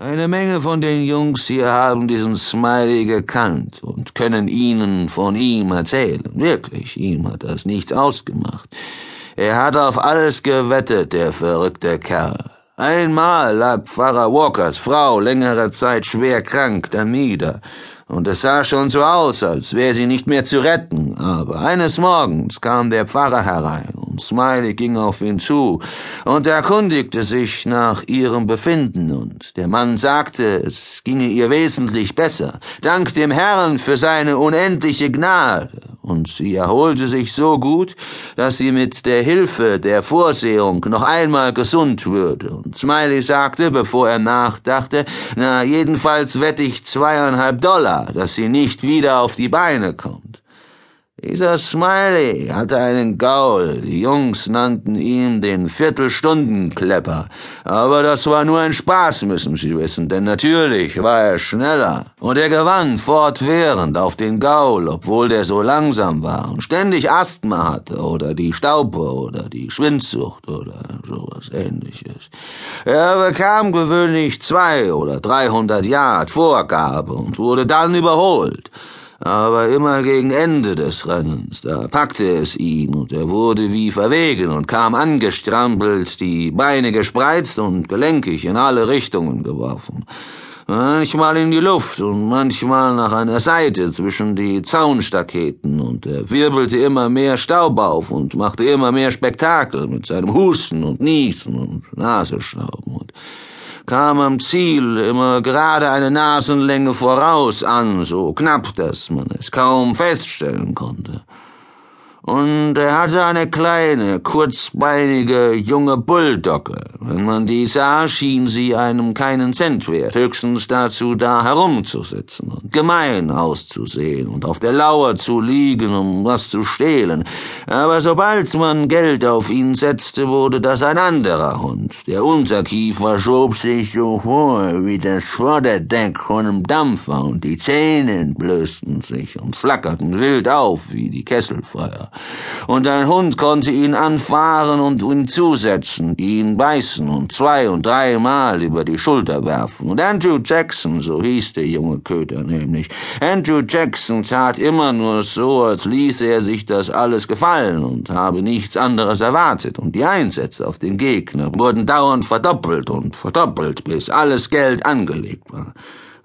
Eine Menge von den Jungs hier haben diesen Smiley gekannt und können Ihnen von ihm erzählen. Wirklich, ihm hat das nichts ausgemacht. Er hat auf alles gewettet, der verrückte Kerl. Einmal lag Pfarrer Walkers Frau längere Zeit schwer krank da nieder und es sah schon so aus, als wäre sie nicht mehr zu retten. Aber eines Morgens kam der Pfarrer herein Smiley ging auf ihn zu und erkundigte sich nach ihrem Befinden und der Mann sagte, es ginge ihr wesentlich besser, dank dem Herrn für seine unendliche Gnade und sie erholte sich so gut, dass sie mit der Hilfe der Vorsehung noch einmal gesund würde. Und Smiley sagte, bevor er nachdachte, na, jedenfalls wette ich zweieinhalb Dollar, dass sie nicht wieder auf die Beine kommt. Dieser Smiley hatte einen Gaul, die Jungs nannten ihn den Viertelstundenklepper, aber das war nur ein Spaß, müssen Sie wissen, denn natürlich war er schneller, und er gewann fortwährend auf den Gaul, obwohl der so langsam war und ständig Asthma hatte oder die Staupe oder die Schwindsucht oder sowas ähnliches. Er bekam gewöhnlich zwei oder dreihundert Yard Vorgabe und wurde dann überholt aber immer gegen Ende des Rennens, da packte es ihn und er wurde wie verwegen und kam angestrampelt, die Beine gespreizt und gelenkig in alle Richtungen geworfen. Manchmal in die Luft und manchmal nach einer Seite zwischen die Zaunstaketen und er wirbelte immer mehr Staub auf und machte immer mehr Spektakel mit seinem Husten und Niesen und Nasenschnauben und kam am Ziel immer gerade eine Nasenlänge voraus an, so knapp, dass man es kaum feststellen konnte und er hatte eine kleine, kurzbeinige, junge Bulldogge. Wenn man die sah, schien sie einem keinen Cent wert, höchstens dazu da herumzusitzen und gemein auszusehen und auf der Lauer zu liegen, um was zu stehlen. Aber sobald man Geld auf ihn setzte, wurde das ein anderer Hund. Der Unterkiefer schob sich so vor wie das Vorderdeck von einem Dampfer und die Zähne entblößten sich und flackerten wild auf wie die Kesselfeuer und ein Hund konnte ihn anfahren und ihm zusetzen, ihn beißen und zwei und dreimal über die Schulter werfen. Und Andrew Jackson, so hieß der junge Köter nämlich, Andrew Jackson tat immer nur so, als ließe er sich das alles gefallen und habe nichts anderes erwartet, und die Einsätze auf den Gegner wurden dauernd verdoppelt und verdoppelt, bis alles Geld angelegt war.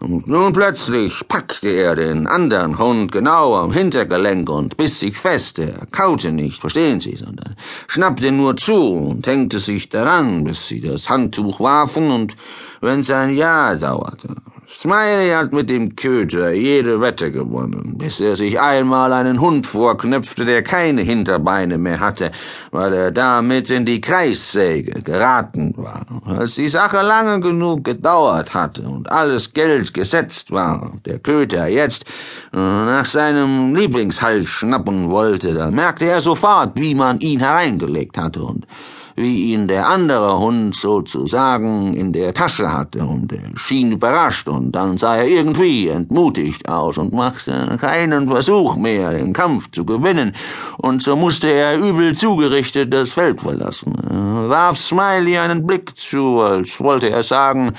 Und nun plötzlich packte er den anderen Hund genau am Hintergelenk und biss sich fest. Er kaute nicht, verstehen Sie, sondern schnappte nur zu und hängte sich daran, bis sie das Handtuch warfen und wenn's ein Jahr dauerte. Smiley hat mit dem Köter jede Wette gewonnen, bis er sich einmal einen Hund vorknüpfte, der keine Hinterbeine mehr hatte, weil er damit in die Kreissäge geraten war. Als die Sache lange genug gedauert hatte und alles Geld gesetzt war, der Köter jetzt nach seinem Lieblingshals schnappen wollte, da merkte er sofort, wie man ihn hereingelegt hatte und wie ihn der andere Hund sozusagen in der Tasche hatte, und er schien überrascht, und dann sah er irgendwie entmutigt aus und machte keinen Versuch mehr, den Kampf zu gewinnen, und so musste er übel zugerichtet das Feld verlassen. Er warf Smiley einen Blick zu, als wollte er sagen,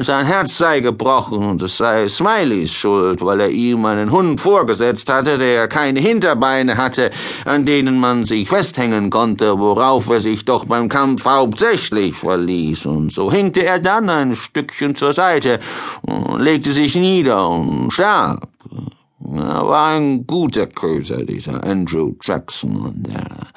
sein Herz sei gebrochen und es sei Smileys Schuld, weil er ihm einen Hund vorgesetzt hatte, der keine Hinterbeine hatte, an denen man sich festhängen konnte, worauf er sich doch beim Kampf hauptsächlich verließ, und so hinkte er dann ein Stückchen zur Seite legte sich nieder und starb. Er war ein guter Köter, dieser Andrew Jackson, und er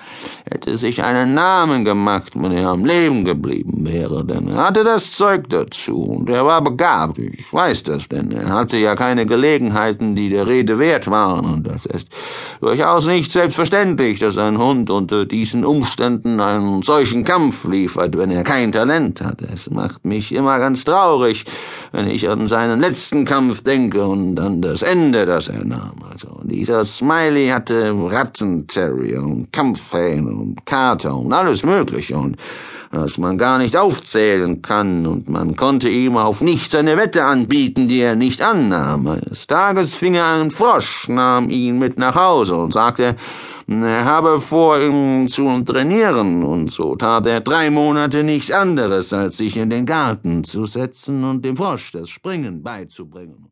hätte sich einen Namen gemacht, wenn er am Leben geblieben wäre, denn er hatte das Zeug dazu, und er war begabt, ich weiß das, denn er hatte ja keine Gelegenheiten, die der Rede wert waren, und das ist durchaus nicht selbstverständlich, dass ein Hund unter diesen Umständen einen solchen Kampf liefert, wenn er kein Talent hat. Es macht mich immer ganz traurig, wenn ich an seinen letzten Kampf denke und an das Ende, das er nahm. Also dieser Smiley hatte Rattenterrier und Kampfhähne und Kater und alles Mögliche und das man gar nicht aufzählen kann, und man konnte ihm auf nichts eine Wette anbieten, die er nicht annahm. Eines Tages fing er einen Frosch, nahm ihn mit nach Hause und sagte, er habe vor, ihn zu trainieren, und so tat er drei Monate nichts anderes, als sich in den Garten zu setzen und dem Frosch das Springen beizubringen.